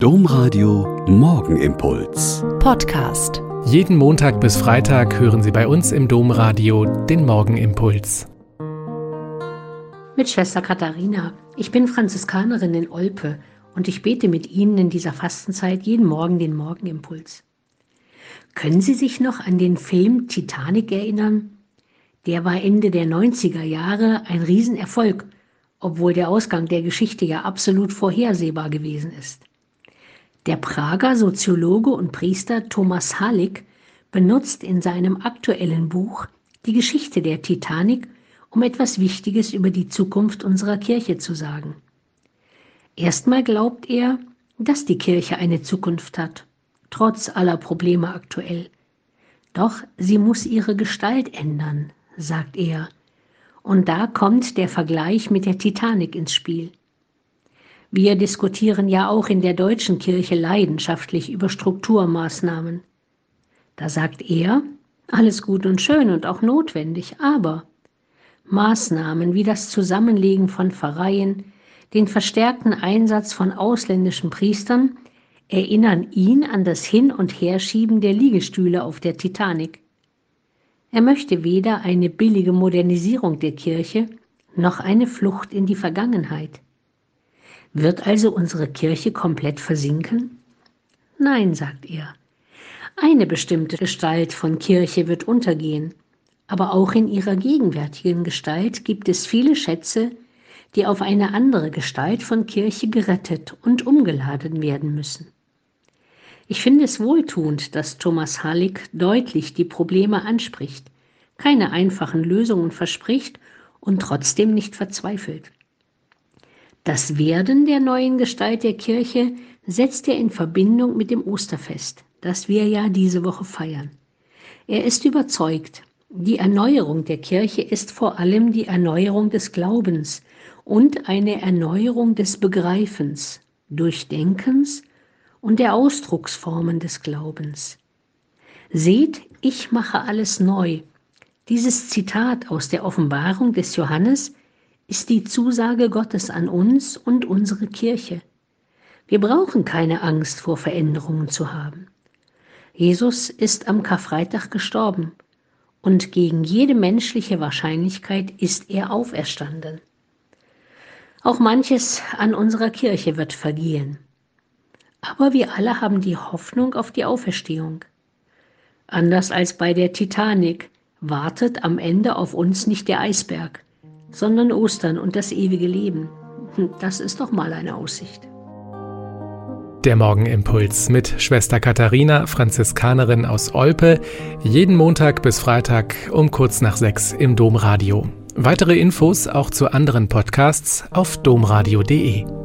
Domradio Morgenimpuls. Podcast. Jeden Montag bis Freitag hören Sie bei uns im Domradio den Morgenimpuls. Mit Schwester Katharina. Ich bin Franziskanerin in Olpe und ich bete mit Ihnen in dieser Fastenzeit jeden Morgen den Morgenimpuls. Können Sie sich noch an den Film Titanic erinnern? Der war Ende der 90er Jahre ein Riesenerfolg, obwohl der Ausgang der Geschichte ja absolut vorhersehbar gewesen ist. Der Prager Soziologe und Priester Thomas Halik benutzt in seinem aktuellen Buch die Geschichte der Titanic, um etwas Wichtiges über die Zukunft unserer Kirche zu sagen. Erstmal glaubt er, dass die Kirche eine Zukunft hat, trotz aller Probleme aktuell. Doch sie muss ihre Gestalt ändern, sagt er. Und da kommt der Vergleich mit der Titanic ins Spiel. Wir diskutieren ja auch in der deutschen Kirche leidenschaftlich über Strukturmaßnahmen. Da sagt er, alles gut und schön und auch notwendig, aber Maßnahmen wie das Zusammenlegen von Pfarreien, den verstärkten Einsatz von ausländischen Priestern erinnern ihn an das Hin- und Herschieben der Liegestühle auf der Titanic. Er möchte weder eine billige Modernisierung der Kirche noch eine Flucht in die Vergangenheit. Wird also unsere Kirche komplett versinken? Nein, sagt er. Eine bestimmte Gestalt von Kirche wird untergehen, aber auch in ihrer gegenwärtigen Gestalt gibt es viele Schätze, die auf eine andere Gestalt von Kirche gerettet und umgeladen werden müssen. Ich finde es wohltuend, dass Thomas Hallig deutlich die Probleme anspricht, keine einfachen Lösungen verspricht und trotzdem nicht verzweifelt. Das Werden der neuen Gestalt der Kirche setzt er in Verbindung mit dem Osterfest, das wir ja diese Woche feiern. Er ist überzeugt, die Erneuerung der Kirche ist vor allem die Erneuerung des Glaubens und eine Erneuerung des Begreifens, Durchdenkens und der Ausdrucksformen des Glaubens. Seht, ich mache alles neu. Dieses Zitat aus der Offenbarung des Johannes ist die Zusage Gottes an uns und unsere Kirche. Wir brauchen keine Angst vor Veränderungen zu haben. Jesus ist am Karfreitag gestorben und gegen jede menschliche Wahrscheinlichkeit ist er auferstanden. Auch manches an unserer Kirche wird vergehen. Aber wir alle haben die Hoffnung auf die Auferstehung. Anders als bei der Titanic wartet am Ende auf uns nicht der Eisberg, sondern Ostern und das ewige Leben. Hm, das ist doch mal eine Aussicht. Der Morgenimpuls mit Schwester Katharina, Franziskanerin aus Olpe, jeden Montag bis Freitag um kurz nach sechs im Domradio. Weitere Infos auch zu anderen Podcasts auf domradio.de.